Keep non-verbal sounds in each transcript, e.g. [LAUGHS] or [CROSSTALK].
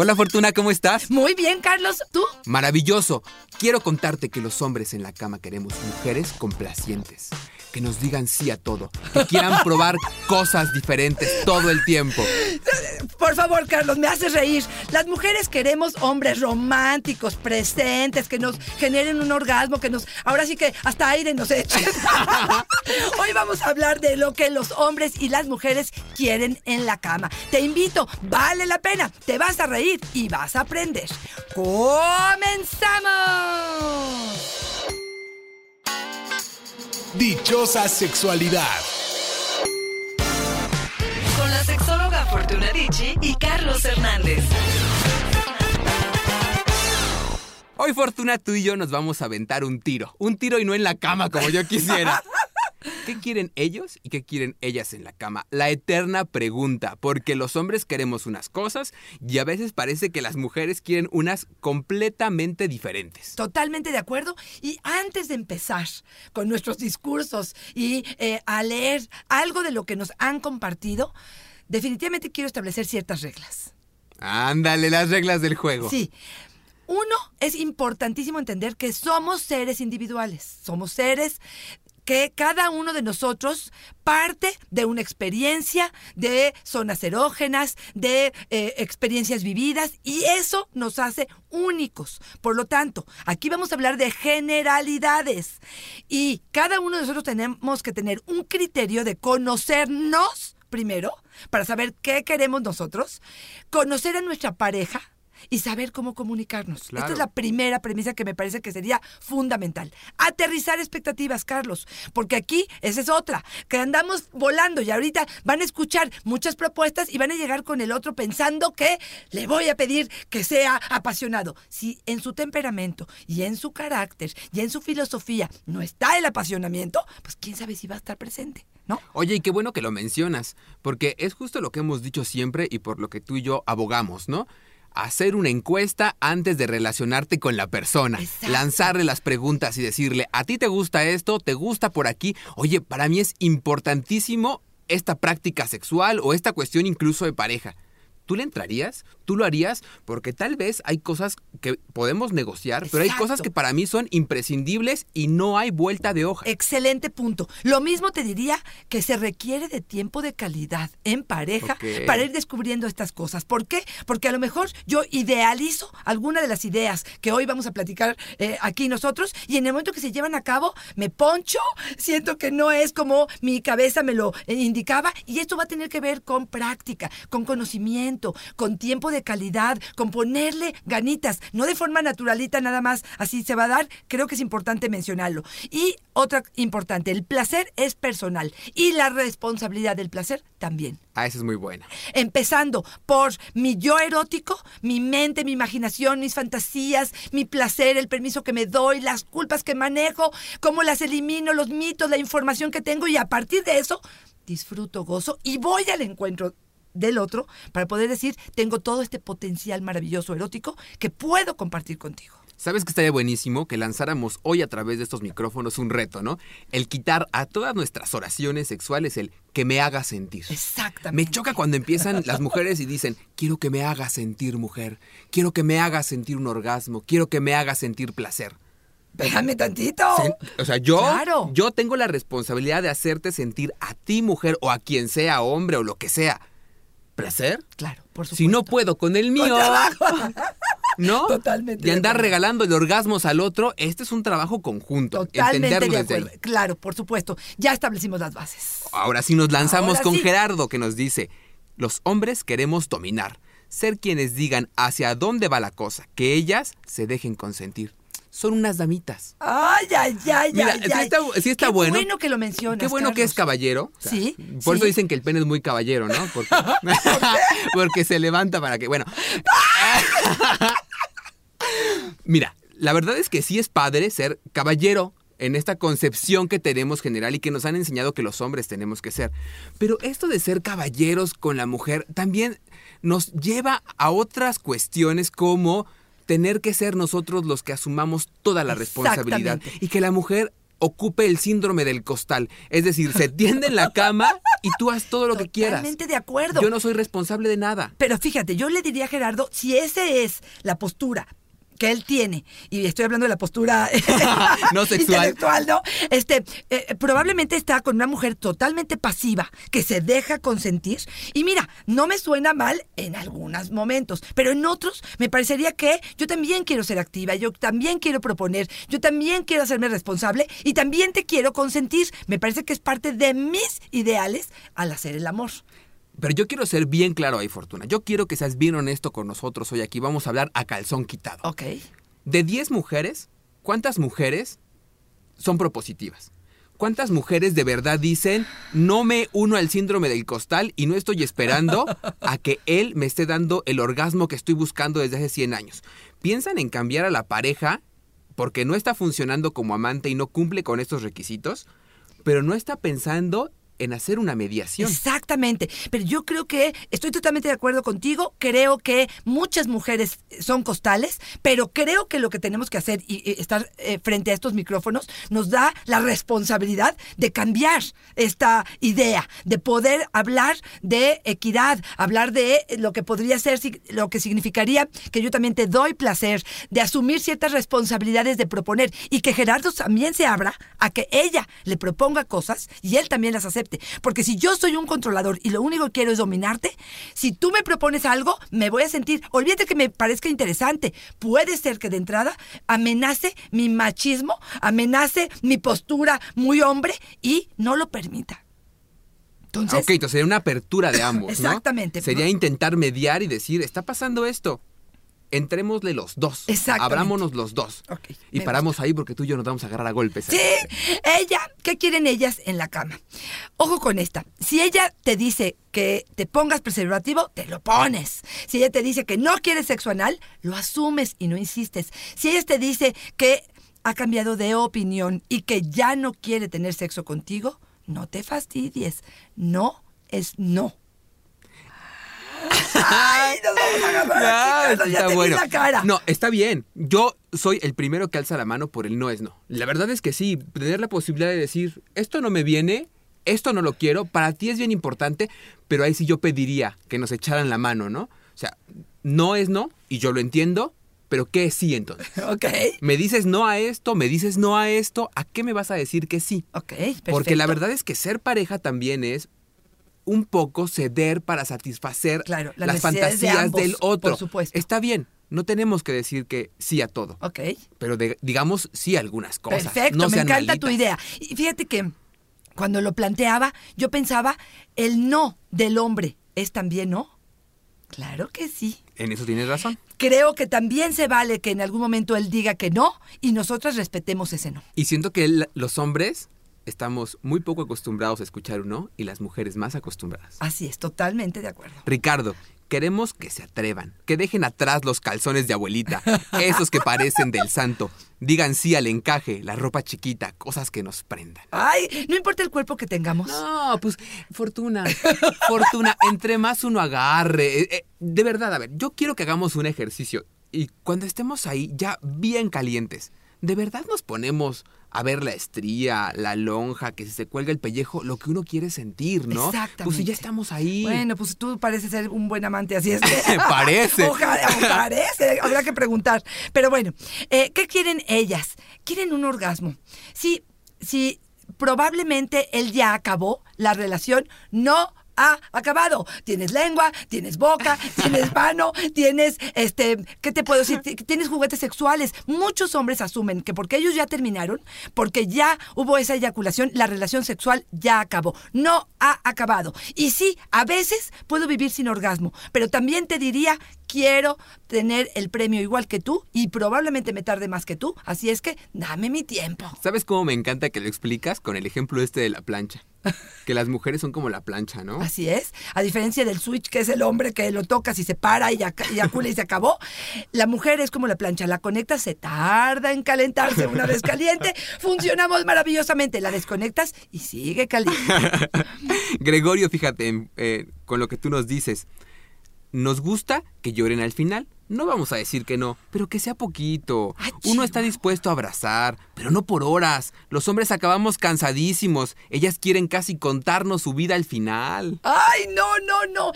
Hola Fortuna, ¿cómo estás? Muy bien, Carlos. ¿Tú? Maravilloso. Quiero contarte que los hombres en la cama queremos mujeres complacientes. Que nos digan sí a todo. Que quieran [LAUGHS] probar cosas diferentes todo el tiempo. Por favor, Carlos, me haces reír. Las mujeres queremos hombres románticos, presentes, que nos generen un orgasmo, que nos. Ahora sí que hasta aire nos echen. [LAUGHS] Hoy vamos a hablar de lo que los hombres y las mujeres quieren en la cama. Te invito, vale la pena. Te vas a reír y vas a aprender. ¡Comenzamos! Dichosa sexualidad. Con la sexóloga Fortuna Dicci y Carlos Hernández. Hoy Fortuna, tú y yo nos vamos a aventar un tiro. Un tiro y no en la cama como yo quisiera. [LAUGHS] ¿Qué quieren ellos y qué quieren ellas en la cama? La eterna pregunta, porque los hombres queremos unas cosas y a veces parece que las mujeres quieren unas completamente diferentes. Totalmente de acuerdo. Y antes de empezar con nuestros discursos y eh, a leer algo de lo que nos han compartido, definitivamente quiero establecer ciertas reglas. Ándale, las reglas del juego. Sí. Uno, es importantísimo entender que somos seres individuales, somos seres que cada uno de nosotros parte de una experiencia, de zonas erógenas, de eh, experiencias vividas y eso nos hace únicos. Por lo tanto, aquí vamos a hablar de generalidades y cada uno de nosotros tenemos que tener un criterio de conocernos primero para saber qué queremos nosotros, conocer a nuestra pareja, y saber cómo comunicarnos. Esta es la primera premisa que me parece que sería fundamental. Aterrizar expectativas, Carlos, porque aquí esa es otra, que andamos volando y ahorita van a escuchar muchas propuestas y van a llegar con el otro pensando que le voy a pedir que sea apasionado. Si en su temperamento y en su carácter y en su filosofía no está el apasionamiento, pues quién sabe si va a estar presente. ¿No? Oye, y qué bueno que lo mencionas, porque es justo lo que hemos dicho siempre y por lo que tú y yo abogamos, ¿no? Hacer una encuesta antes de relacionarte con la persona. Lanzarle las preguntas y decirle, ¿a ti te gusta esto? ¿Te gusta por aquí? Oye, para mí es importantísimo esta práctica sexual o esta cuestión incluso de pareja. ¿Tú le entrarías? ¿Tú lo harías? Porque tal vez hay cosas que podemos negociar, pero hay cosas que para mí son imprescindibles y no hay vuelta de hoja. Excelente punto. Lo mismo te diría que se requiere de tiempo de calidad en pareja para ir descubriendo estas cosas. ¿Por qué? Porque a lo mejor yo idealizo alguna de las ideas que hoy vamos a platicar eh, aquí nosotros y en el momento que se llevan a cabo me poncho, siento que no es como mi cabeza me lo eh, indicaba y esto va a tener que ver con práctica, con conocimiento con tiempo de calidad, con ponerle ganitas, no de forma naturalita nada más, así se va a dar, creo que es importante mencionarlo. Y otra importante, el placer es personal y la responsabilidad del placer también. Ah, esa es muy buena. Empezando por mi yo erótico, mi mente, mi imaginación, mis fantasías, mi placer, el permiso que me doy, las culpas que manejo, cómo las elimino, los mitos, la información que tengo y a partir de eso disfruto, gozo y voy al encuentro del otro para poder decir, tengo todo este potencial maravilloso erótico que puedo compartir contigo. ¿Sabes que estaría buenísimo que lanzáramos hoy a través de estos micrófonos un reto, ¿no? El quitar a todas nuestras oraciones sexuales el que me haga sentir. Exactamente. Me choca cuando empiezan las mujeres y dicen, quiero que me haga sentir mujer, quiero que me haga sentir un orgasmo, quiero que me haga sentir placer. Déjame tantito. o sea, yo, yo tengo la responsabilidad de hacerte sentir a ti mujer o a quien sea hombre o lo que sea placer. Claro, por supuesto. Si no puedo con el mío. [LAUGHS] ¿No? Totalmente. De andar regalando el orgasmos al otro, este es un trabajo conjunto. Totalmente de acuerdo. Claro, por supuesto. Ya establecimos las bases. Ahora sí nos lanzamos con Gerardo que nos dice, los hombres queremos dominar, ser quienes digan hacia dónde va la cosa, que ellas se dejen consentir son unas damitas. Ay, ay, ay, Mira, ay, sí está, sí está Qué bueno. bueno que lo mencionas. Qué bueno que es caballero. sí. Por eso dicen que el pene es muy caballero, ¿no? [LAUGHS] Porque, [LAUGHS] porque se levanta para que. Bueno. [LAUGHS] Mira, la verdad es que sí es padre ser caballero en esta concepción que tenemos general y que nos han enseñado que los hombres tenemos que ser. Pero esto de ser caballeros con la mujer también nos lleva a otras cuestiones como tener que ser nosotros los que asumamos toda la responsabilidad y que la mujer ocupe el síndrome del costal. Es decir, se tiende en la cama y tú haz todo lo que quieras. Totalmente de acuerdo. Yo no soy responsable de nada. Pero fíjate, yo le diría a Gerardo, si esa es la postura que él tiene, y estoy hablando de la postura [LAUGHS] No sexual. intelectual, ¿no? Este, eh, probablemente está con una mujer totalmente pasiva, que se deja consentir. Y mira, no me suena mal en algunos momentos, pero en otros me parecería que yo también quiero ser activa, yo también quiero proponer, yo también quiero hacerme responsable y también te quiero consentir. Me parece que es parte de mis ideales al hacer el amor. Pero yo quiero ser bien claro ahí, Fortuna. Yo quiero que seas bien honesto con nosotros hoy aquí. Vamos a hablar a calzón quitado. Ok. De 10 mujeres, ¿cuántas mujeres son propositivas? ¿Cuántas mujeres de verdad dicen, no me uno al síndrome del costal y no estoy esperando a que él me esté dando el orgasmo que estoy buscando desde hace 100 años? ¿Piensan en cambiar a la pareja porque no está funcionando como amante y no cumple con estos requisitos? Pero no está pensando en hacer una mediación. Exactamente. Pero yo creo que estoy totalmente de acuerdo contigo. Creo que muchas mujeres son costales, pero creo que lo que tenemos que hacer y, estar eh, frente a estos micrófonos nos da la responsabilidad de cambiar esta idea, de poder hablar de equidad, hablar de lo que podría ser, lo que significaría que yo también te doy placer, de asumir ciertas responsabilidades, de proponer y que Gerardo también se abra a que ella le proponga cosas y él también las acepte. Porque si yo soy un controlador y lo único que quiero es dominarte, si tú me propones algo, me voy a sentir, olvídate que me parezca interesante. Puede ser que de entrada amenace mi machismo, amenace mi postura muy hombre y no lo permita. Entonces, Ah, ok, entonces sería una apertura de ambos, ¿no? Exactamente. Sería intentar mediar y decir, está pasando esto. Entrémosle los dos. Exactamente. Abrámonos los dos. Y paramos ahí porque tú y yo nos vamos a agarrar a golpes. Sí, ella, ¿qué quieren ellas en la cama? Ojo con esta. Si ella te dice que te pongas preservativo, te lo pones. Si ella te dice que no quiere sexo anal, lo asumes y no insistes. Si ella te dice que ha cambiado de opinión y que ya no quiere tener sexo contigo, no te fastidies. No es no. Ay, nos vamos a agarrar ya está bueno. la cara. No, está bien. Yo soy el primero que alza la mano por el no es no. La verdad es que sí, tener la posibilidad de decir, esto no me viene, esto no lo quiero, para ti es bien importante, pero ahí sí yo pediría que nos echaran la mano, ¿no? O sea, no es no, y yo lo entiendo, pero ¿qué es sí entonces? [LAUGHS] Ok. Me dices no a esto, me dices no a esto, ¿a qué me vas a decir que sí? Ok, perfecto. Porque la verdad es que ser pareja también es un poco ceder para satisfacer Claro, las las necesidades de fantasías ambos, del otro. por supuesto. Está bien, no tenemos que decir que sí a todo, Ok. pero de- digamos sí a algunas cosas. Perfecto, no me encanta tu idea. Y fíjate que cuando lo planteaba, yo pensaba, el no del hombre es también no. Claro que sí. En eso tienes razón. Creo que también se vale que en algún momento él diga que no y nosotras respetemos ese no. Y siento que el- los hombres estamos muy poco acostumbrados a escuchar un no y las mujeres más acostumbradas. Así es, totalmente de acuerdo. Ricardo, queremos que se atrevan, que dejen atrás los calzones de abuelita, [LAUGHS] esos que parecen del santo. Digan sí al encaje, la ropa chiquita, cosas que nos prendan. Ay, no importa el cuerpo que tengamos. No, pues fortuna, fortuna, entre más uno agarre. eh, eh, de verdad, a ver, yo quiero que hagamos un ejercicio y cuando estemos ahí ya bien calientes, de verdad nos ponemos a ver la estría, la lonja, que si se cuelga el pellejo, lo que uno quiere sentir, ¿no? Exactamente. Pues si ya estamos ahí. Bueno, pues tú pareces ser un buen amante, así es que... [LAUGHS] Parece. Ojalá, parece, habrá que preguntar. Pero bueno, eh, ¿qué quieren ellas? Quieren un orgasmo. Si, si probablemente él ya acabó la relación, no ha acabado. Tienes lengua, tienes boca, [LAUGHS] tienes mano, tienes, este, ¿qué te puedo decir? Tienes juguetes sexuales. Muchos hombres asumen que porque ellos ya terminaron, porque ya hubo esa eyaculación, la relación sexual ya acabó. No ha acabado. Y sí, a veces puedo vivir sin orgasmo, pero también te diría, quiero tener el premio igual que tú y probablemente me tarde más que tú, así es que dame mi tiempo. ¿Sabes cómo me encanta que lo explicas con el ejemplo este de la plancha? Que las mujeres son como la plancha, ¿no? Así es, a diferencia del switch, que es el hombre que lo tocas y se para y ya- y eyacula y se acabó, la mujer es como la plancha, la conectas, se tarda en calentarse una vez caliente, funcionamos maravillosamente, la desconectas y sigue caliente. [LAUGHS] Gregorio, fíjate, eh, con lo que tú nos dices, nos gusta que lloren al final. No vamos a decir que no, pero que sea poquito. Uno está dispuesto a abrazar, pero no por horas. Los hombres acabamos cansadísimos. Ellas quieren casi contarnos su vida al final. Ay, no, no, no.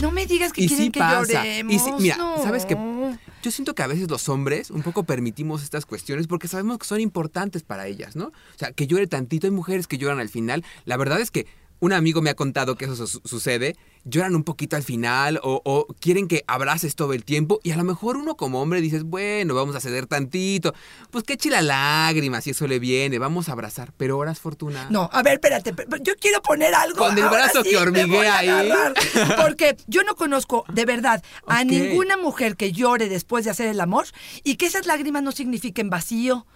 No me digas que Y quieren sí que pasa. lloremos. Y sí- mira, no. ¿sabes qué? Yo siento que a veces los hombres un poco permitimos estas cuestiones porque sabemos que son importantes para ellas, ¿no? O sea, que llore tantito. Hay mujeres que lloran al final. La verdad es que un amigo me ha contado que eso su- sucede. Lloran un poquito al final o, o quieren que abraces todo el tiempo y a lo mejor uno como hombre dices, bueno, vamos a ceder tantito. Pues que eche la lágrima si eso le viene, vamos a abrazar. Pero horas, Fortuna. No, a ver, espérate. pero Yo quiero poner algo. Con el brazo sí que hormiguea ahí. [LAUGHS] Porque yo no conozco, de verdad, a ninguna mujer que llore después de hacer el amor y que esas lágrimas no signifiquen vacío,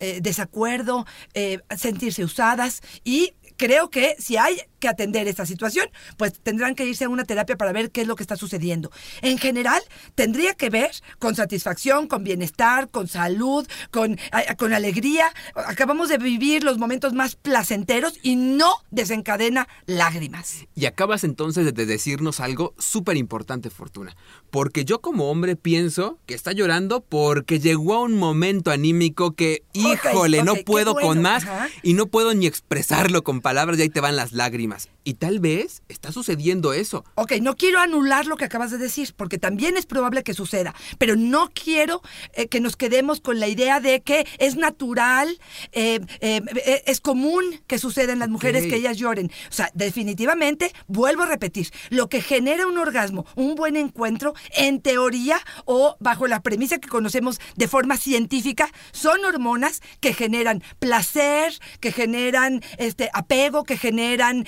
eh, desacuerdo, eh, sentirse usadas y. Creo que si hay que atender esta situación, pues tendrán que irse a una terapia para ver qué es lo que está sucediendo. En general, tendría que ver con satisfacción, con bienestar, con salud, con, con alegría. Acabamos de vivir los momentos más placenteros y no desencadena lágrimas. Y acabas entonces de decirnos algo súper importante, Fortuna. Porque yo como hombre pienso que está llorando porque llegó a un momento anímico que, híjole, no puedo bueno, con más ajá. y no puedo ni expresarlo con palabras y ahí te van las lágrimas. Y tal vez está sucediendo eso. Ok, no quiero anular lo que acabas de decir, porque también es probable que suceda, pero no quiero eh, que nos quedemos con la idea de que es natural, eh, eh, es común que suceda en las mujeres que ellas lloren. O sea, definitivamente, vuelvo a repetir, lo que genera un orgasmo, un buen encuentro, en teoría o bajo la premisa que conocemos de forma científica, son hormonas que generan placer, que generan este apego, que generan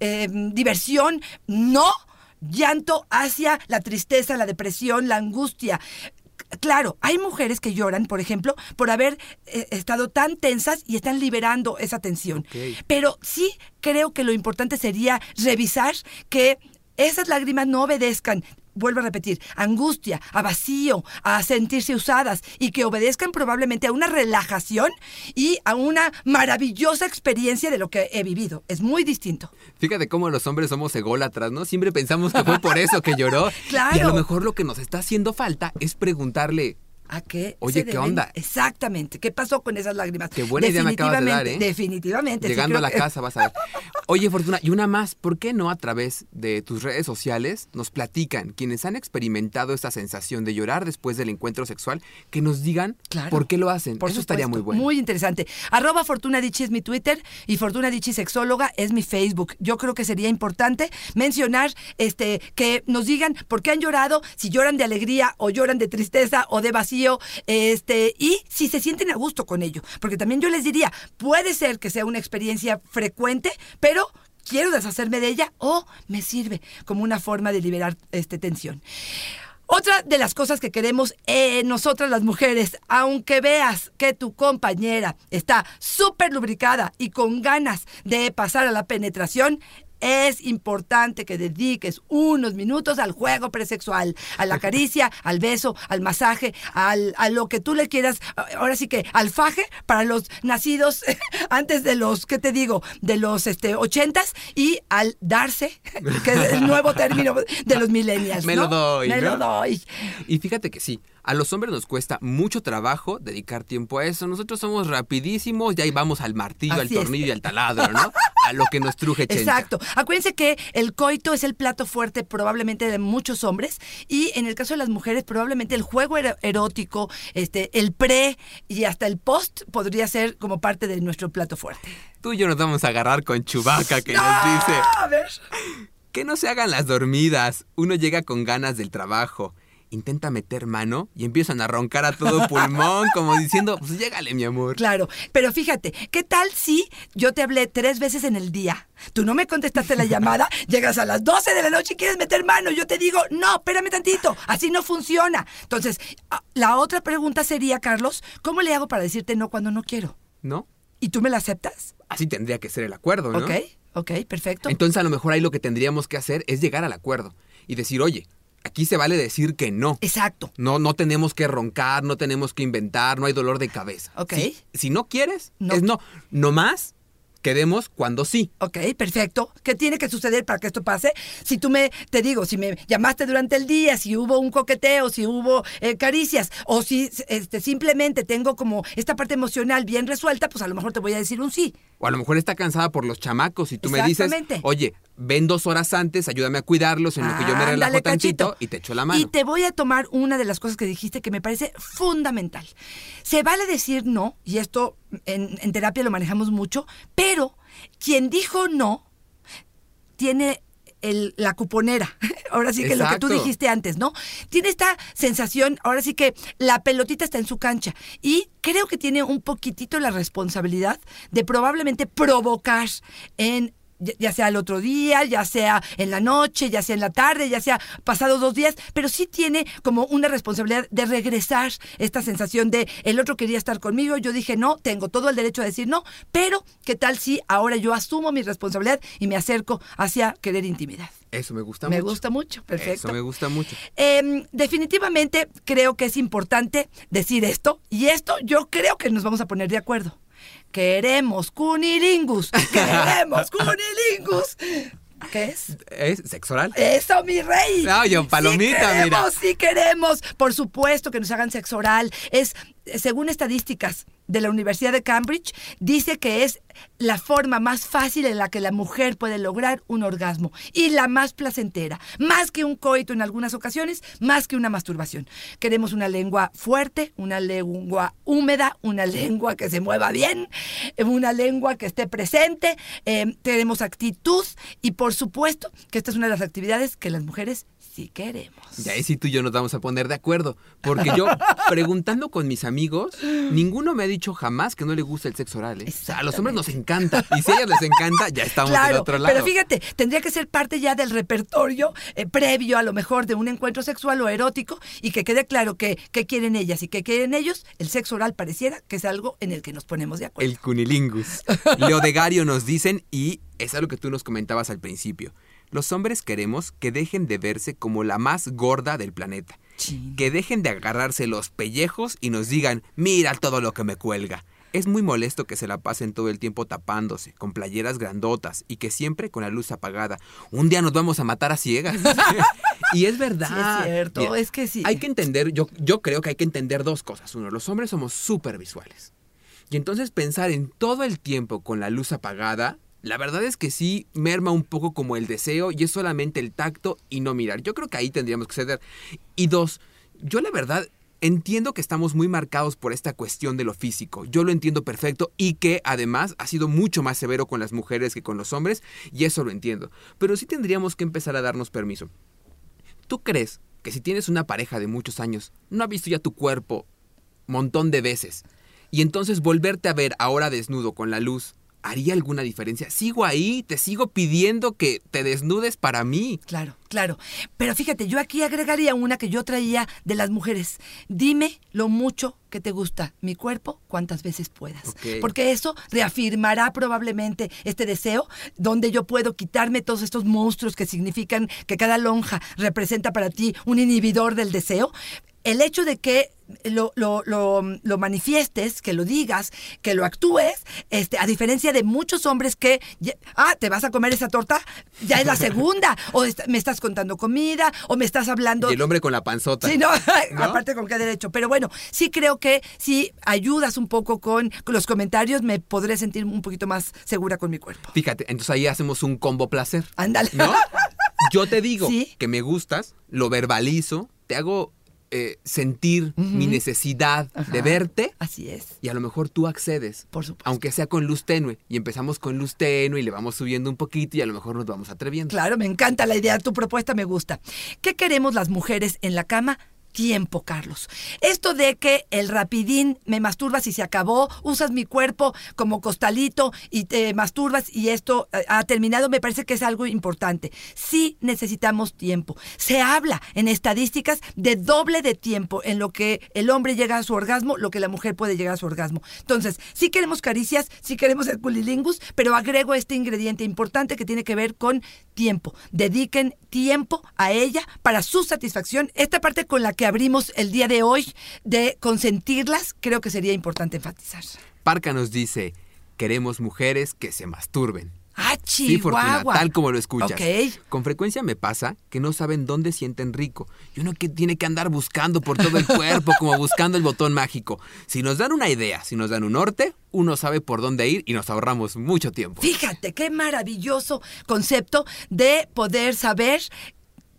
em, diversión, no llanto hacia la tristeza, la depresión, la angustia. Claro, hay mujeres que lloran, por ejemplo, por haber eh, estado tan tensas y están liberando esa tensión. Pero sí creo que lo importante sería revisar que esas lágrimas no obedezcan, vuelvo a repetir, angustia, a vacío, a sentirse usadas y que obedezcan probablemente a una relajación y a una maravillosa experiencia de lo que he vivido. Es muy distinto. Fíjate cómo los hombres somos ególatras, ¿no? Siempre pensamos que fue por eso que lloró. Claro. [LAUGHS] Y a lo mejor lo que nos está haciendo falta es preguntarle, ¿A qué? Oye, se ¿qué onda? Exactamente. ¿Qué pasó con esas lágrimas? Qué buena idea me acabas de dar, ¿eh? Definitivamente. sí, Llegando a la que- casa vas a ver. Oye, Fortuna, y una más, ¿por qué no a través de tus redes sociales nos platican quienes han experimentado esta sensación de llorar después del encuentro sexual, que nos digan Claro. por qué lo hacen? Por Eso estaría muy bueno. Muy interesante. Arroba Fortuna Dichi es mi Twitter y Fortuna Dichi Sexóloga es mi Facebook. Yo creo que sería importante mencionar este, que nos digan por qué han llorado, si lloran de alegría o lloran de tristeza o de vacío, este, y si se sienten a gusto con ello. Porque también yo les diría, puede ser que sea una experiencia frecuente, pero quiero deshacerme de ella o me sirve como una forma de liberar este, tensión. Otra de las cosas que queremos eh, nosotras las mujeres, aunque veas que tu compañera está súper lubricada y con ganas de pasar a la penetración, es importante que dediques unos minutos al juego presexual, a la [LAUGHS] caricia, al beso, al masaje, al, a lo que tú le quieras, ahora sí que al faje para los nacidos [LAUGHS] antes de los, ¿qué te digo? De los este, ochentas y al darse, que es el nuevo término de los millennials. [LAUGHS] Me lo doy, Me ¿no? lo doy. Y fíjate que sí, a los hombres nos cuesta mucho trabajo dedicar tiempo a eso. Nosotros somos rapidísimos y ahí vamos al martillo, al es. tornillo y al taladro, ¿no? A lo que nos truje chencha. Exacto. Acuérdense que el coito es el plato fuerte probablemente de muchos hombres y en el caso de las mujeres probablemente el juego erótico, este, el pre y hasta el post podría ser como parte de nuestro plato fuerte. Tú y yo nos vamos a agarrar con Chubaca que nos dice... A ver. Que no se hagan las dormidas. Uno llega con ganas del trabajo. Intenta meter mano y empiezan a roncar a todo pulmón, [LAUGHS] como diciendo, pues llégale, mi amor. Claro, pero fíjate, ¿qué tal si yo te hablé tres veces en el día? Tú no me contestaste la llamada, [LAUGHS] llegas a las 12 de la noche y quieres meter mano, yo te digo, no, espérame tantito, así no funciona. Entonces, ah, la otra pregunta sería, Carlos, ¿cómo le hago para decirte no cuando no quiero? ¿No? ¿Y tú me la aceptas? Así tendría que ser el acuerdo, ¿no? Ok, ok, perfecto. Entonces a lo mejor ahí lo que tendríamos que hacer es llegar al acuerdo y decir, oye, aquí se vale decir que no. Exacto. No, no tenemos que roncar, no tenemos que inventar, no hay dolor de cabeza. Ok. Si, si no quieres, No. es no. No más, quedemos cuando sí. Ok, perfecto. ¿Qué tiene que suceder para que esto pase? Si tú me, te digo, si me llamaste durante el día, si hubo un coqueteo, si hubo eh, caricias, o si este, simplemente tengo como esta parte emocional bien resuelta, pues a lo mejor te voy a decir un sí. O a lo mejor está cansada por los chamacos y tú me dices, oye, ven dos horas antes, ayúdame a cuidarlos en lo que yo me relajo Ándale, tantito cachito. y te echo la mano. Y te voy a tomar una de las cosas que dijiste que me parece fundamental. Se vale decir no, y esto en, en terapia lo manejamos mucho, pero quien dijo no tiene el- la cuponera. [LAUGHS] Ahora sí que lo que tú Exacto. dijiste antes, ¿no? Tiene esta sensación, ahora sí que la pelotita está en su cancha. Y creo que tiene un poquitito la responsabilidad de probablemente provocar en ya- sea el otro día, ya sea en la noche, ya sea en la tarde, ya sea pasados dos días, pero sí tiene como una responsabilidad de regresar esta sensación de el otro quería estar conmigo, yo dije no, tengo todo el derecho a decir no, pero ¿qué tal si ahora yo asumo mi responsabilidad y me acerco hacia querer intimidad? Eso me gusta me mucho. gusta mucho, perfecto. Eso me gusta mucho. Em, definitivamente creo que es importante decir esto y esto yo creo que nos vamos a poner de acuerdo. Queremos cunilingus, [LAUGHS] queremos cunilingus. ¿Qué es? ¿Es sexo oral? Eso, mi rey. No, yo, palomita, sí queremos, mira. Sí queremos, por supuesto que nos hagan sexo oral. Es, según estadísticas de la Universidad de Cambridge, dice que es la forma más fácil en la que la mujer puede lograr un orgasmo y la más placentera, más que un coito en algunas ocasiones, más que una masturbación. Queremos una lengua fuerte, una lengua húmeda, una lengua que se mueva bien, una lengua que esté presente, eh, tenemos actitud y por supuesto que esta es una de las actividades que las mujeres sí queremos. Y ahí sí tú y yo nos vamos a poner de acuerdo. Porque yo, [LAUGHS] preguntando con mis amigos, ninguno me ha dicho jamás que no le gusta el sexo oral. ¿eh? O sea, a los hombres nos encanta. Y si a ellas les encanta, ya estamos del otro lado. pero fíjate, tendría que ser parte ya del repertorio eh, previo a lo mejor de un encuentro sexual o erótico y que quede claro que qué quieren ellas y qué quieren ellos. El sexo oral pareciera que es algo en el que nos ponemos de acuerdo. El cunilingus. Leodegario nos dicen, y es algo que tú nos comentabas al principio. Los hombres queremos que dejen de verse como la más gorda del planeta. Que dejen de agarrarse los pellejos y nos digan, mira todo lo que me cuelga. Es muy molesto que se la pasen todo el tiempo tapándose, con playeras grandotas y que siempre con la luz apagada. Un día nos vamos a matar a ciegas. [LAUGHS] [LAUGHS] y es verdad. Sí, es cierto, Mira, es que sí. Hay que entender, yo, yo creo que hay que entender dos cosas. Uno, los hombres somos súper visuales. Y entonces pensar en todo el tiempo con la luz apagada, la verdad es que sí merma un poco como el deseo y es solamente el tacto y no mirar. Yo creo que ahí tendríamos que ceder. Y dos, yo la verdad entiendo que estamos muy marcados por esta cuestión de lo físico. Yo lo entiendo perfecto y que además ha sido mucho más severo con las mujeres que con los hombres y eso lo entiendo. Pero sí tendríamos que empezar a darnos permiso. ¿Tú crees que si tienes una pareja de muchos años, no ha visto ya tu cuerpo montón de veces y entonces volverte a ver ahora desnudo con la luz, ¿haría alguna diferencia? Sigo ahí, te sigo pidiendo que te desnudes para mí. Claro, claro. Pero fíjate, yo aquí agregaría una que yo traía de las mujeres. Dime lo mucho que te gusta mi cuerpo cuantas veces puedas. Porque eso reafirmará probablemente este deseo donde yo puedo quitarme todos estos monstruos que significan que cada lonja representa para ti un inhibidor del deseo. El hecho de que lo, lo, lo, lo manifiestes, que lo digas, que lo actúes, este, a diferencia de muchos hombres que, ya- ah, te vas a comer esa torta, ya es la [LAUGHS] segunda, o me estás contando comida, o me estás hablando... Y el hombre con la panzota. Sí, no, [LAUGHS] ¿No? aparte con qué derecho. Pero bueno, sí creo que si ayudas un poco con, con los comentarios, me podré sentir un poquito más segura con mi cuerpo. Fíjate, entonces ahí hacemos un combo placer. Ándale. ¿No? [LAUGHS] Yo te digo Sí. que me gustas, lo verbalizo, te hago eh, sentir mi necesidad de verte Así es. y a lo mejor tú accedes. Por supuesto. Aunque sea con luz tenue. Y empezamos con luz tenue y le vamos subiendo un poquito y a lo mejor nos vamos atreviendo. Claro, me encanta la idea, tu propuesta me gusta. ¿Qué queremos las mujeres en la cama? Tiempo, Carlos. Esto de que el rapidín me masturbas y se acabó, usas mi cuerpo como costalito y te masturbas y esto eh, ha terminado, me parece que es algo importante. Sí necesitamos tiempo. Se habla en estadísticas de doble de tiempo en lo que el hombre llega a su orgasmo, lo que la mujer puede llegar a su orgasmo. Entonces, sí queremos caricias, sí queremos el culilingus, pero agrego este ingrediente importante que tiene que ver con tiempo. Dediquen tiempo a ella para su satisfacción. Esta parte con la abrimos el día de hoy de consentirlas, creo que sería importante enfatizar. Parca nos dice, queremos mujeres que se masturben. Ah, Sí, Fortuna, Chihuahua. tal como lo escuchas. Con frecuencia me pasa que no saben dónde sienten rico. Y uno que tiene que andar buscando por todo el cuerpo, como buscando el botón mágico. Si nos dan una idea, si nos dan un norte, uno sabe por dónde ir y nos ahorramos mucho tiempo. Fíjate, qué maravilloso concepto de poder saber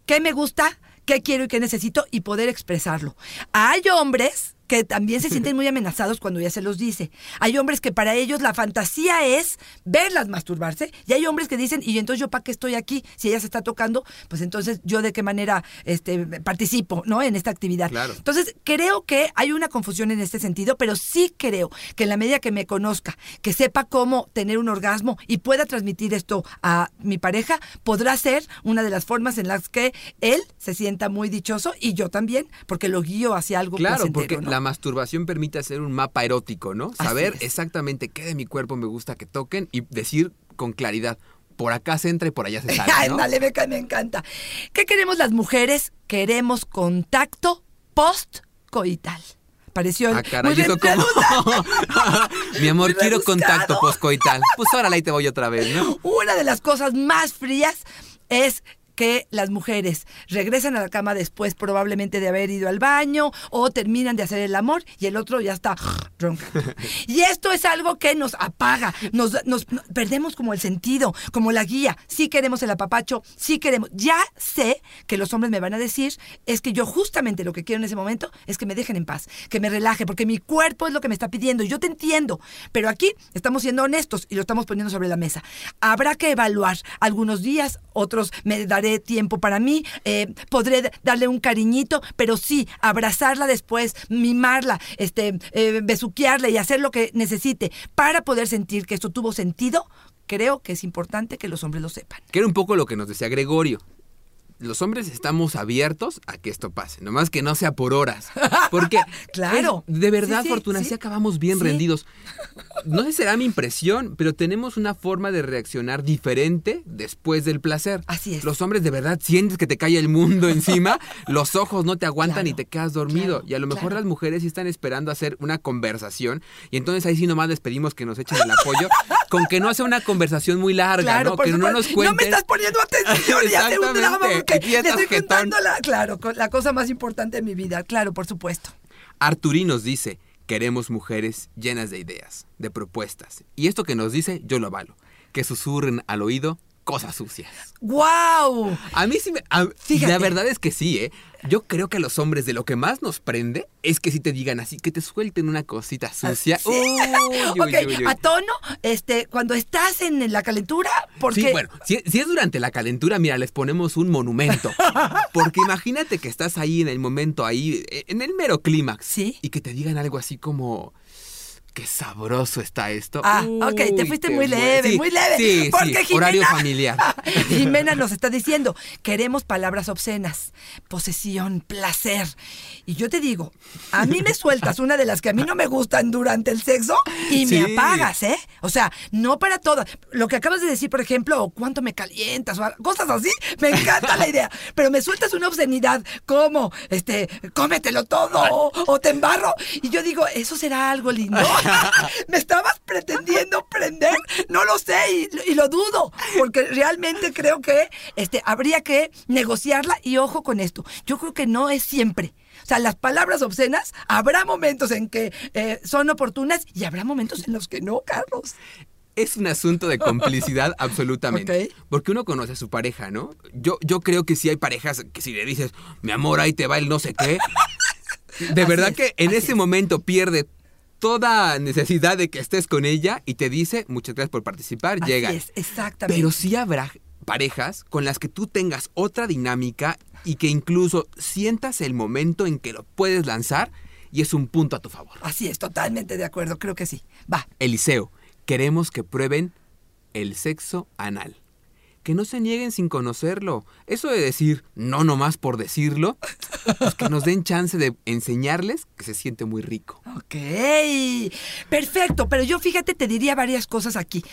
qué me gusta, qué quiero y qué necesito y poder expresarlo. Hay hombres que también se sienten muy amenazados cuando ya se los dice. Hay hombres que para ellos la fantasía es verlas masturbarse y hay hombres que dicen, y entonces yo para qué estoy aquí si ella se está tocando, pues entonces yo de qué manera este, participo ¿no? en esta actividad. Claro. Entonces creo que hay una confusión en este sentido, pero sí creo que en la medida que me conozca, que sepa cómo tener un orgasmo y pueda transmitir esto a mi pareja, podrá ser una de las formas en las que él se sienta muy dichoso y yo también, porque lo guío hacia algo Claro, porque ¿no? la masturbación permite hacer un mapa erótico, ¿no? Saber exactamente qué de mi cuerpo me gusta que toquen y decir con claridad, por acá se entra y por allá se [LAUGHS] sale, ¿no? Ándale, me, ca- me encanta. ¿Qué queremos las mujeres? Queremos contacto post-coital. Pareció Ah, caray, muy ¿eso cómo? redundante. Mi amor, Muy quiero rebuscado. contacto poscoital. Pues órale, ahí te voy otra vez, ¿no? Una de las cosas más frías es que las mujeres regresan a la cama después probablemente de haber ido al baño o terminan de hacer el amor y el otro ya está ronca. [LAUGHS] Y esto es algo que nos apaga, nos, nos- no- perdemos como el sentido, como la guía. Sí queremos el apapacho, sí queremos. Ya sé que los hombres me van a decir es que yo justamente lo que quiero en ese momento es que me dejen en paz, que me relaje, porque mi cuerpo es lo que me está pidiendo. y Yo te entiendo, pero aquí estamos siendo honestos y lo estamos poniendo sobre la mesa. Habrá que evaluar algunos días, otros me daré tiempo para mí, eh, podré darle un cariñito, pero sí, abrazarla después, mimarla, este, eh, besuquearla y hacer lo que necesite para poder sentir que esto tuvo sentido. Creo que es importante que los hombres lo sepan. Que era un poco lo que nos decía Gregorio. Los hombres estamos abiertos a que esto pase, nomás que no sea por horas. Porque, [LAUGHS] Claro. es- de verdad, Sí, sí, Fortuna, sí. acabamos bien rendidos. No sé será mi impresión, pero tenemos una forma de reaccionar diferente después del placer. Así es. Los hombres de verdad sientes que te cae el mundo encima, [LAUGHS] los ojos no te aguantan y te quedas dormido. claro, y a lo mejor claro. las mujeres sí están esperando hacer una conversación y entonces ahí sí nomás les pedimos que nos echen el apoyo con que no sea una conversación muy larga, ¿no? Que no nos cuenten. me estás poniendo atención y hace Aquí ya le estás estoy jetón. contando la, claro, la cosa más importante de mi vida. Claro, por supuesto. Arturí nos dice, queremos mujeres llenas de ideas, de propuestas. Y esto que nos dice, yo lo avalo. Que susurren al oído cosas sucias. ¡Guau! A mí sí me... a-. La verdad es que sí, ¿eh? Yo creo que a los hombres de lo que más nos prende es que si te digan así, que te suelten una cosita sucia. Sí. Uy, uy, a tono, este, cuando estás en la calentura, porque... Sí, bueno, si, si es durante la calentura, mira, les ponemos un monumento. [LAUGHS] Porque imagínate que estás ahí en el momento, ahí, eh, en el mero clímax. Sí. Y que te digan algo así como. Qué sabroso está esto. Ah, ok, te fuiste muy leve, Sí, muy leve. Sí, porque sí, horario Jimena- familiar. [LAUGHS] Jimena nos está diciendo, queremos palabras obscenas, posesión, placer. Y yo te digo, a mí me sueltas una de las que a mí no me gustan durante el sexo y me apagas, ¿eh? O sea, no para todas. Lo que acabas de decir, por ejemplo, cuánto me calientas, o cosas así, me encanta la idea. Pero me sueltas una obscenidad como, este, cómetelo todo o, o te embarro. Y yo digo, ¿eso será algo lindo? [LAUGHS] ¿Me estabas pretendiendo prender? No lo sé y, y lo dudo, porque realmente creo que este, habría que negociarla y ojo con esto. Yo creo que no es siempre. O sea, las palabras obscenas, habrá momentos en que eh, son oportunas y habrá momentos en los que no, Carlos. Es un asunto de complicidad absolutamente. [LAUGHS] Porque uno conoce a su pareja, ¿no? Yo, yo creo que sí hay parejas que si le dices, mi amor, ahí te va el no sé qué. [LAUGHS] De Así verdad es, que en ese es. momento pierde toda necesidad de que estés con ella y te dice, muchas gracias por participar, Así llega. es, exactamente. Pero sí habrá parejas con las que tú tengas otra dinámica y que incluso sientas el momento en que lo puedes lanzar y es un punto a tu favor. Así es, totalmente de acuerdo, creo que sí. Va. Eliseo, queremos que prueben el sexo anal. Que no se nieguen sin conocerlo. Eso de decir no nomás por decirlo, pues que nos den chance de enseñarles que se siente muy rico. Ok, perfecto, pero yo fíjate, te diría varias cosas aquí.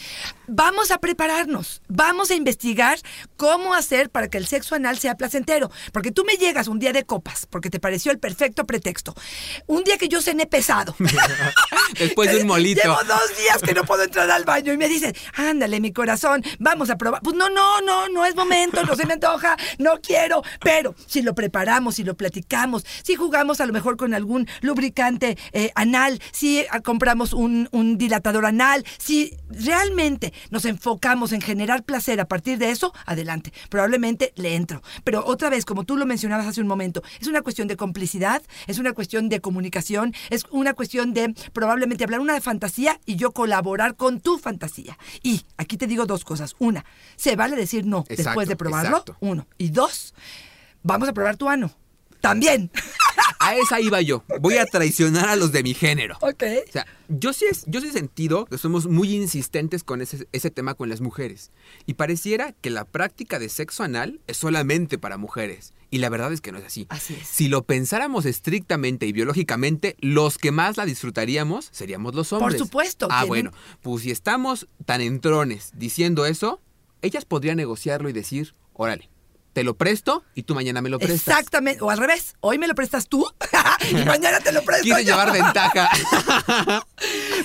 Vamos a prepararnos, vamos a investigar cómo hacer para que el sexo anal sea placentero, porque tú me llegas un día de copas, porque te pareció el perfecto pretexto. Un día que yo cené pesado. [LAUGHS] Después de un molito. Llevo dos días que no puedo entrar al baño y me dices, ándale, mi corazón, vamos a probar. Pues no, no, no, no es momento, no se me antoja, no quiero. Pero si lo preparamos, si lo platicamos, si jugamos a lo mejor con algún lubricante eh, anal, si ah, compramos un, dilatador anal, si realmente nos enfocamos en generar placer a partir de eso, adelante. Probablemente le entro. Pero otra vez, como tú lo mencionabas hace un momento, es una cuestión de complicidad, es una cuestión de comunicación, es una cuestión de probablemente hablar una de fantasía y yo colaborar con tu fantasía. Y aquí te digo dos cosas. Una, se vale decir no Exacto, después de probarlo. exacto. Uno. Y dos, vamos a probar tu ano. También. [LAUGHS] A esa iba yo. Voy a traicionar a los de mi género. ok. O sea, yo sí, es- yo sí he sentido que somos muy insistentes con ese, ese tema con las mujeres. Y pareciera que la práctica de sexo anal es solamente para mujeres. Y la verdad es que no es así. Así es. Si lo pensáramos estrictamente y biológicamente, los que más la disfrutaríamos seríamos los hombres. supuesto, Ah, tienen- bueno. Pues si estamos tan entrones diciendo eso, ellas podrían negociarlo y decir, órale, te lo presto y tú mañana me lo prestas. Exactamente. O al revés. Hoy me lo prestas tú [LAUGHS] y mañana te lo presto. Yo. llevar ventaja. [LAUGHS]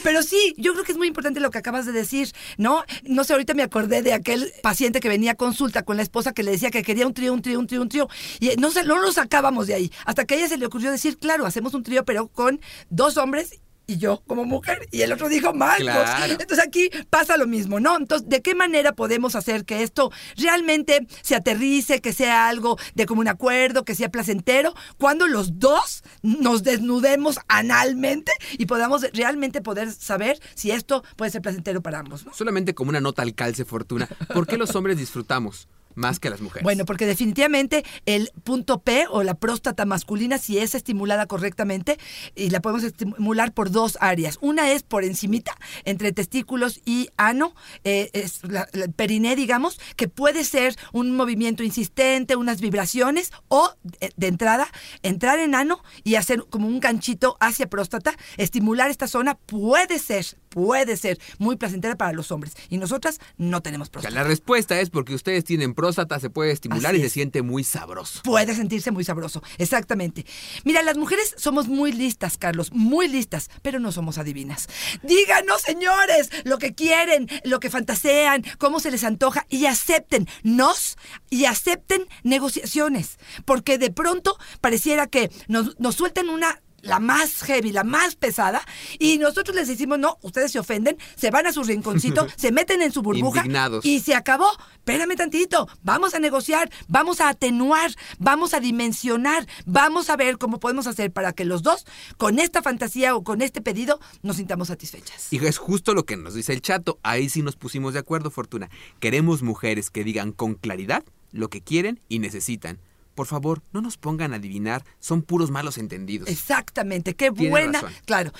Pero sí, yo creo que es muy importante lo que acabas de decir, ¿no? No sé, ahorita me acordé de aquel paciente que venía a consulta con la esposa que le decía que quería un trío, un trío, un trío, un trío. Y no, se- no lo sacábamos de ahí. Hasta que a ella se le ocurrió decir, claro, hacemos un trío, pero con dos hombres y yo como mujer. Y el otro dijo, Marcos. Claro. Entonces aquí pasa lo mismo, ¿no? Entonces, ¿de qué manera podemos hacer que esto realmente se aterrice, que sea algo de común acuerdo, que sea placentero, cuando los dos nos desnudemos analmente y podamos realmente poder saber si esto puede ser placentero para ambos, ¿no? Solamente como una nota al calce, Fortuna. ¿Por qué los hombres disfrutamos más que las mujeres? Bueno, porque definitivamente el punto P o la próstata masculina, si es estimulada correctamente, y la podemos estimular por dos áreas. Una es por encimita, entre testículos y ano, eh, es la, periné, digamos, que puede ser un movimiento insistente, unas vibraciones, o eh, de entrada, entrar en ano y hacer como un ganchito hacia próstata, estimular esta zona puede ser, puede ser muy placentera para los hombres. Y nosotras no tenemos O sea, próstata. la respuesta es porque ustedes tienen próstata, se puede estimular Así y se siente muy sabroso. Puede sentirse muy sabroso, exactamente. Mira, las mujeres somos muy listas, Carlos, muy listas, pero no somos adivinas. Díganos, señores, lo que quieren, lo que fantasean, cómo se les antoja y acepten nos y acepten negociaciones, porque de pronto pareciera que nos, nos sueltan una la más heavy, la más pesada, y nosotros les decimos, no, ustedes se ofenden, se van a su rinconcito, [LAUGHS] se meten en su burbuja Indignados. y se acabó. Espérame tantito, vamos a negociar, vamos a atenuar, vamos a dimensionar, vamos a ver cómo podemos hacer para que los dos, con esta fantasía o con este pedido, nos sintamos satisfechas. Y es justo lo que nos dice el chato. Ahí sí nos pusimos de acuerdo, Fortuna. Queremos mujeres que digan con claridad lo que quieren y necesitan. Por favor, no nos pongan a adivinar, son puros malos entendidos. Exactamente, qué Tiene buena. razón. Claro,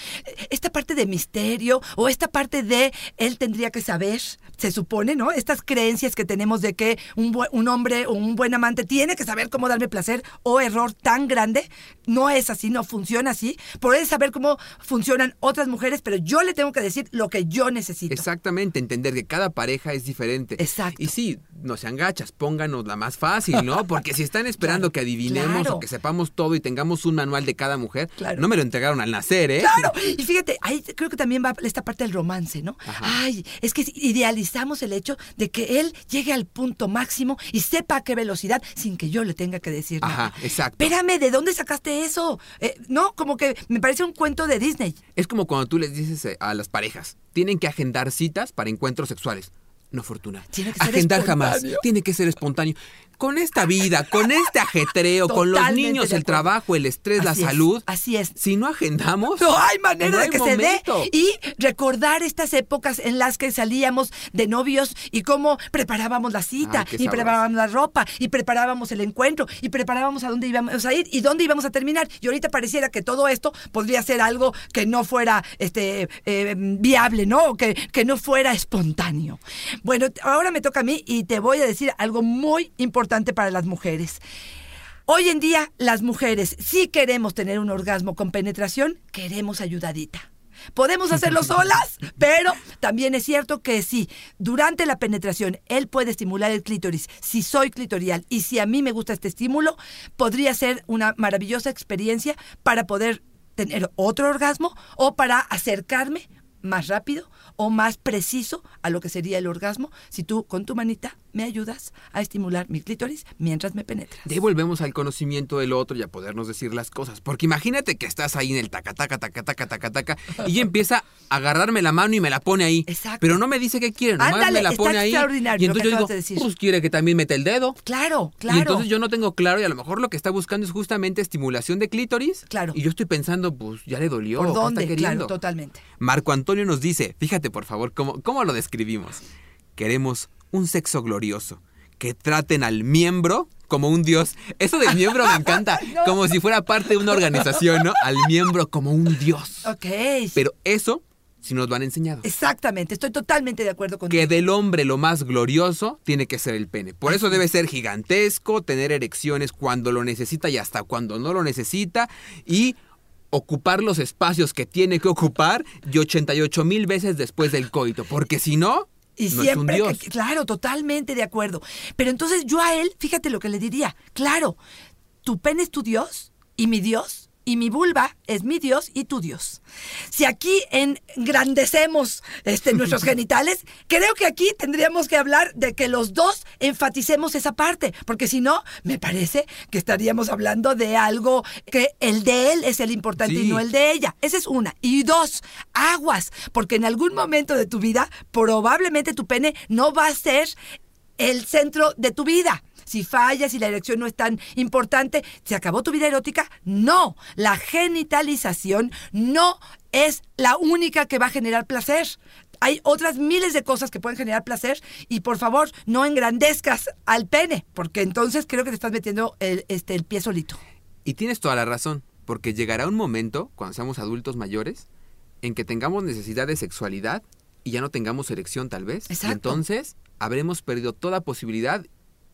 esta parte de misterio o esta parte de él tendría que saber, se supone, ¿no? Estas creencias que tenemos de que un, buen- un hombre o un buen amante tiene que saber cómo darme placer o error tan grande, no es así, no funciona así. Puede saber cómo funcionan otras mujeres, pero yo le tengo que decir lo que yo necesito. Exactamente, entender que cada pareja es diferente. Exacto. Y sí, no sean gachas, pónganos la más fácil, ¿no? [LAUGHS] Porque si están esperando Claro, que adivinemos claro. o que sepamos todo y tengamos un manual de cada mujer, Claro. no me lo entregaron al nacer, ¿eh? Claro, y fíjate, ahí creo que también va esta parte del romance, ¿no? Ay, es que idealizamos el hecho de que él llegue al punto máximo y sepa a qué velocidad sin que yo le tenga que decir nada. Ajá, exacto. Espérame, ¿de dónde sacaste eso? Eh, no, como que me parece un cuento de Disney. Es como cuando tú les dices eh, a las parejas, tienen que agendar citas para encuentros sexuales. No, Fortuna. Tiene que ser Agendar jamás. Tiene que ser espontáneo. Con esta vida, con este ajetreo, con los niños, el trabajo, el estrés, la es, salud. así es. Si no agendamos, No hay manera no de que momento. se dé. Y recordar estas épocas en las que salíamos de novios y cómo preparábamos la cita, Ah, y preparábamos la ropa, y preparábamos el encuentro, y preparábamos a dónde íbamos a ir y dónde íbamos a terminar. Y ahorita pareciera que todo esto podría ser algo que no fuera este, eh, viable, ¿no? Que, que no fuera espontáneo. Bueno, ahora me toca a mí y te voy a decir algo muy importante para las mujeres. Hoy en día, las mujeres, si queremos tener un orgasmo con penetración, queremos ayudadita. Podemos hacerlo [LAUGHS] solas, pero también es cierto que si durante la penetración él puede estimular el clítoris, si soy clitorial y si a mí me gusta este estímulo, podría ser una maravillosa experiencia para poder tener otro orgasmo o para acercarme más rápido o más preciso a lo que sería el orgasmo si tú con tu manita me ayudas a estimular mi clítoris mientras me penetras. De ahí volvemos al conocimiento del otro y a podernos decir las cosas. Porque imagínate que estás ahí en el taca, taca, taca, taca, taca, taca, y empieza a agarrarme la mano y me la pone ahí. Exacto. Pero no me dice qué quiere, nomás Ándale, me la pone ahí. extraordinario Y entonces yo digo, de decir. pues quiere que también meta el dedo. Claro, claro. Y entonces yo no tengo claro y a lo mejor lo que está buscando es justamente estimulación de clítoris. Claro. Y yo estoy pensando, pues ya le dolió. ¿Por ¿qué dónde? está? Claro, totalmente. Marco Antonio nos dice, fíjate por favor cómo, cómo lo describimos. Queremos un sexo glorioso, que traten al miembro como un dios. Eso del miembro me encanta, [LAUGHS] como si fuera parte de una organización, ¿no? Al miembro como un dios. Ok. Pero eso si nos lo han enseñado. Exactamente, estoy totalmente de acuerdo con Que del hombre lo más glorioso tiene que ser el pene. Por eso debe ser gigantesco, tener erecciones cuando lo necesita y hasta cuando no lo necesita y ocupar los espacios que tiene que ocupar y 88 mil veces después del coito, porque si no, Y no siempre, es un dios. que- claro, totalmente de acuerdo. Pero entonces yo a él, fíjate lo que le diría. Claro, tu pene es tu Dios y mi Dios y mi vulva es mi Dios y tu Dios. Si aquí engrandecemos este, nuestros [LAUGHS] genitales, creo que aquí tendríamos que hablar de que los dos enfaticemos esa parte, porque si no, me parece que estaríamos hablando de algo que el de él es el importante y no el de ella. Esa es una. Y dos, aguas, porque en algún momento de tu vida probablemente tu pene no va a ser el centro de tu vida. Si fallas y la erección no es tan importante, ¿se acabó tu vida erótica? No, la genitalización no es la única que va a generar placer. Hay otras miles de cosas que pueden generar placer y por favor no engrandezcas al pene, porque entonces creo que te estás metiendo el, este, el pie solito. Y tienes toda la razón, porque llegará un momento, cuando seamos adultos mayores, en que tengamos necesidad de sexualidad y ya no tengamos erección tal vez. Exacto. Y entonces habremos perdido toda posibilidad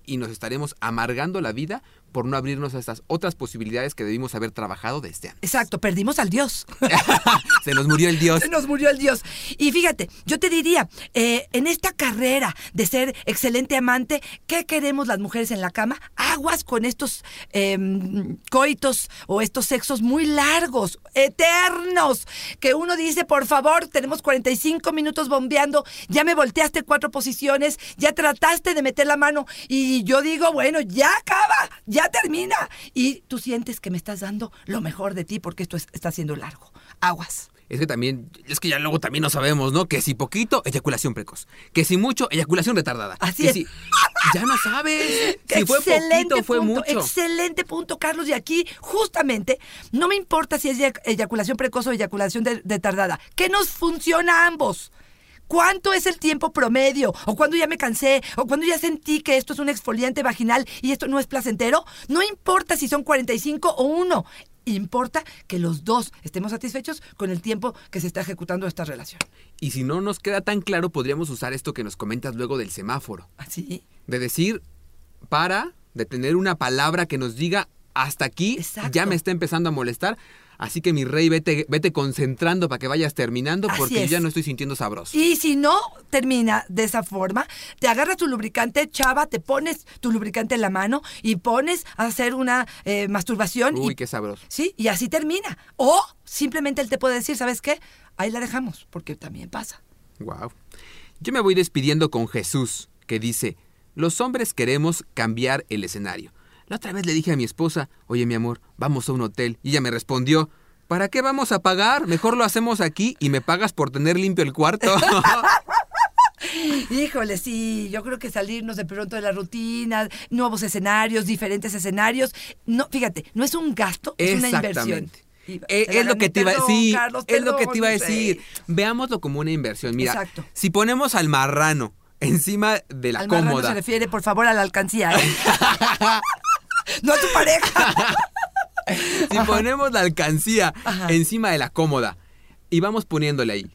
y nos estaremos amargando la vida por no abrirnos a estas otras posibilidades que debimos haber trabajado desde antes. Exacto, perdimos al Dios. [LAUGHS] Se nos murió el Dios. Se nos murió el Dios. Y fíjate, yo te diría, eh, en esta carrera de ser excelente amante, ¿qué queremos las mujeres en la cama? Aguas con estos eh, coitos o estos sexos muy largos, eternos, que uno dice, por favor, tenemos 45 minutos bombeando, ya me volteaste cuatro posiciones, ya trataste de meter la mano y yo digo, bueno, ya acaba, ya termina. Y tú sientes que me estás dando lo mejor de ti porque esto es- está siendo largo. Aguas. Es que también, es que ya luego también no sabemos, ¿no? Que si poquito, eyaculación precoz. Que si mucho, eyaculación retardada. Así Que es. si- ya no sabes. [LAUGHS] Si fue poquito, fue punto, mucho. Excelente punto, Carlos. Y aquí, justamente, no me importa si es eyac- eyaculación precoz o eyaculación de, de tardada. Que nos funciona a ambos. ¿Cuánto es el tiempo promedio? ¿O cuando ya me cansé? ¿O cuando ya sentí que esto es un exfoliante vaginal y esto no es placentero? No importa si son 45 o 1. Importa que los dos estemos satisfechos con el tiempo que se está ejecutando esta relación. Y si no nos queda tan claro, podríamos usar esto que nos comentas luego del semáforo. ¿Así? De decir, para, de tener una palabra que nos diga, hasta aquí Exacto. ya me está empezando a molestar. Así que mi rey, vete, vete concentrando para que vayas terminando porque ya no estoy sintiendo sabroso. Y si no termina de esa forma, te agarras tu lubricante, chava, te pones tu lubricante en la mano y pones a hacer una eh, masturbación. Uy, y, qué sabroso. Sí, y así termina. O simplemente él te puede decir, ¿sabes qué? Ahí la dejamos, porque también pasa. Wow. Yo me voy despidiendo con Jesús, que dice, los hombres queremos cambiar el escenario. La otra vez le dije a mi esposa, oye mi amor, vamos a un hotel. Y ella me respondió, ¿para qué vamos a pagar? Mejor lo hacemos aquí y me pagas por tener limpio el cuarto. [LAUGHS] Híjole, sí, yo creo que salirnos de pronto de la rutina, nuevos escenarios, diferentes escenarios. No, fíjate, no es un gasto, es una inversión. Eh, es lo que te iba a decir. Es lo que te iba a decir. Veámoslo como una inversión. Mira, Exacto. si ponemos al marrano encima de la Al marrano cómoda. se refiere, por favor, a la alcancía. ¿eh? [LAUGHS] no a tu pareja. [LAUGHS] si ponemos la alcancía Ajá. encima de la cómoda y vamos poniéndole ahí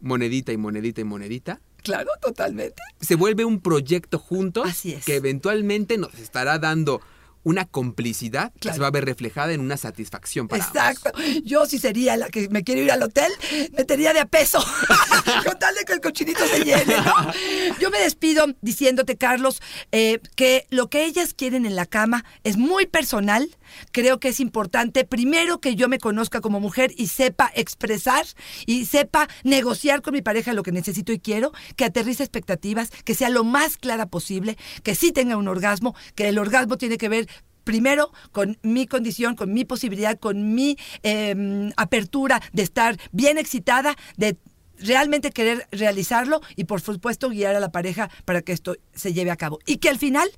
monedita y monedita y monedita, claro, totalmente. se vuelve un proyecto juntos Así es. que eventualmente nos estará dando una complicidad que se va a ver reflejada en una satisfacción para ambos. Exacto. Yo si sería la que me quiero ir al hotel, metería de a peso. [LAUGHS] Con tal de que el cochinito se llene, ¿no? Yo me despido diciéndote, Carlos, eh, que lo que ellas quieren en la cama es muy personal. Creo que es importante, primero, que yo me conozca como mujer y sepa expresar y sepa negociar con mi pareja lo que necesito y quiero, que aterrice expectativas, que sea lo más clara posible, que sí tenga un orgasmo, que el orgasmo tiene que ver primero con mi condición, con mi posibilidad, con mi eh, apertura de estar bien excitada, de realmente querer realizarlo y por supuesto guiar a la pareja para que esto se lleve a cabo. Y que al final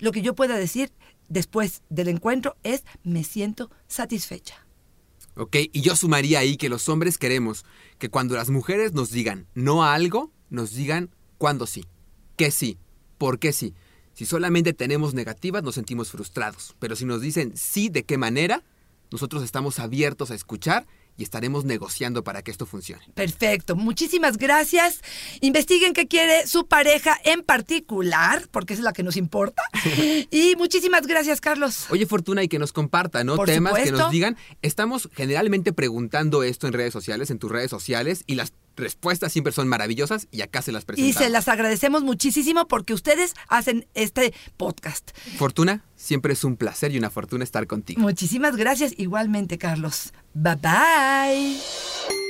lo que yo pueda decir después del encuentro es me siento satisfecha. ¿Ok? Y yo sumaría ahí que los hombres queremos que cuando las mujeres nos digan no a algo, nos digan cuándo sí, qué sí, por qué sí. Si solamente tenemos negativas, nos sentimos frustrados. Pero si nos dicen sí, de qué manera, nosotros estamos abiertos a escuchar y estaremos negociando para que esto funcione. Perfecto, muchísimas gracias. Investiguen qué quiere su pareja en particular, porque es la que nos importa. [LAUGHS] Y muchísimas gracias, Carlos. Oye, Fortuna, y que nos comparta, ¿no? Por Temas que nos digan. Estamos generalmente preguntando esto en redes sociales, en tus redes sociales, y las respuestas siempre son maravillosas y acá se las Y presentamos. se las agradecemos muchísimo porque ustedes hacen este podcast. Fortuna, siempre es un placer y una fortuna estar contigo. Muchísimas gracias igualmente, Carlos. Bye bye.